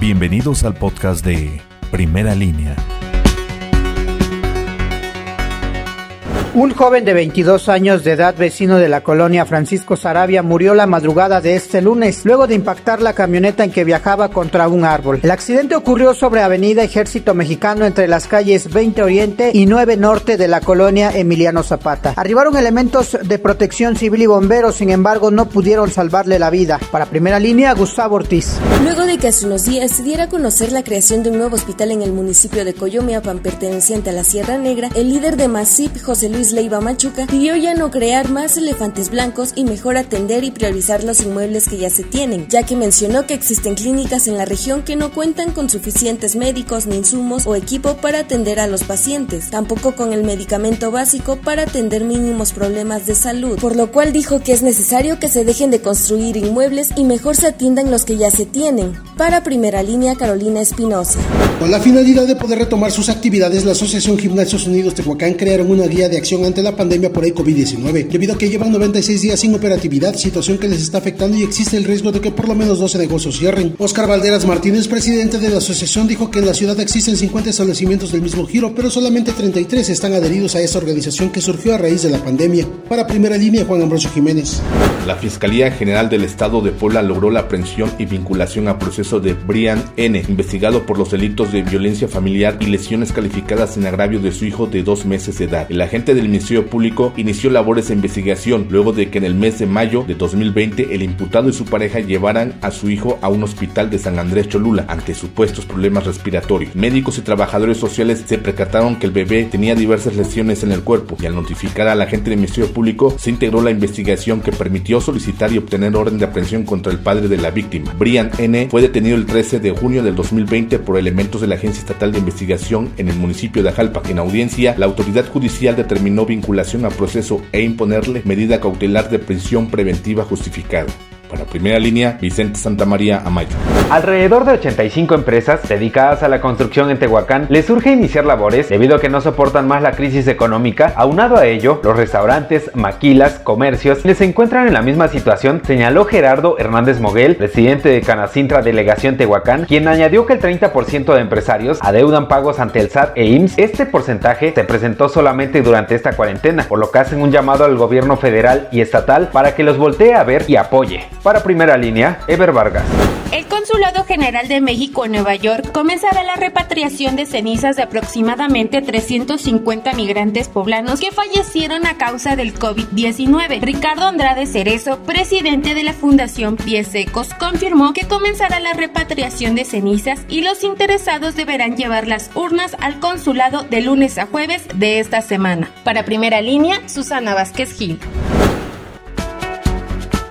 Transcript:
Bienvenidos al podcast de Primera Línea. Un joven de 22 años de edad, vecino de la colonia Francisco Sarabia, murió la madrugada de este lunes, luego de impactar la camioneta en que viajaba contra un árbol. El accidente ocurrió sobre Avenida Ejército Mexicano entre las calles 20 Oriente y 9 Norte de la colonia Emiliano Zapata. Arribaron elementos de protección civil y bomberos, sin embargo, no pudieron salvarle la vida. Para primera línea, Gustavo Ortiz. Luego de que hace unos días se diera a conocer la creación de un nuevo hospital en el municipio de Coyomeapan perteneciente a la Sierra Negra, el líder de MASIP, José Luis Luis Leiva Machuca pidió ya no crear más elefantes blancos y mejor atender y priorizar los inmuebles que ya se tienen, ya que mencionó que existen clínicas en la región que no cuentan con suficientes médicos ni insumos o equipo para atender a los pacientes, tampoco con el medicamento básico para atender mínimos problemas de salud, por lo cual dijo que es necesario que se dejen de construir inmuebles y mejor se atiendan los que ya se tienen. Para primera línea, Carolina Espinosa. Con la finalidad de poder retomar sus actividades, la Asociación Gimnasios Unidos Tehuacán crearon una guía de acción ante la pandemia por el COVID-19, debido a que llevan 96 días sin operatividad, situación que les está afectando y existe el riesgo de que por lo menos 12 negocios cierren. Oscar Valderas Martínez, presidente de la asociación, dijo que en la ciudad existen 50 establecimientos del mismo giro, pero solamente 33 están adheridos a esta organización que surgió a raíz de la pandemia. Para primera línea, Juan Ambrosio Jiménez. La Fiscalía General del Estado de Puebla logró la aprehensión y vinculación a proceso de Brian N., investigado por los delitos de violencia familiar y lesiones calificadas en agravio de su hijo de dos meses de edad. El agente del Ministerio Público inició labores de investigación luego de que en el mes de mayo de 2020 el imputado y su pareja llevaran a su hijo a un hospital de San Andrés Cholula ante supuestos problemas respiratorios. Médicos y trabajadores sociales se percataron que el bebé tenía diversas lesiones en el cuerpo y al notificar al agente del Ministerio Público se integró la investigación que permitió solicitar y obtener orden de aprehensión contra el padre de la víctima. Brian N. fue detenido el 13 de junio del 2020 por elementos de la Agencia Estatal de Investigación en el municipio de Ajalpa. En audiencia, la autoridad judicial determinó vinculación a proceso e imponerle medida cautelar de prisión preventiva justificada. Para primera línea, Vicente Santa María Amayo. Alrededor de 85 empresas dedicadas a la construcción en Tehuacán les surge iniciar labores debido a que no soportan más la crisis económica. Aunado a ello, los restaurantes, maquilas, comercios les encuentran en la misma situación, señaló Gerardo Hernández Moguel, presidente de Canacintra Delegación Tehuacán, quien añadió que el 30% de empresarios adeudan pagos ante el SAT e IMSS. Este porcentaje se presentó solamente durante esta cuarentena, por lo que hacen un llamado al gobierno federal y estatal para que los voltee a ver y apoye. Para primera línea, Ever Vargas. El Consulado General de México en Nueva York comenzará la repatriación de cenizas de aproximadamente 350 migrantes poblanos que fallecieron a causa del COVID-19. Ricardo Andrade Cerezo, presidente de la Fundación Pies Secos, confirmó que comenzará la repatriación de cenizas y los interesados deberán llevar las urnas al consulado de lunes a jueves de esta semana. Para primera línea, Susana Vázquez Gil.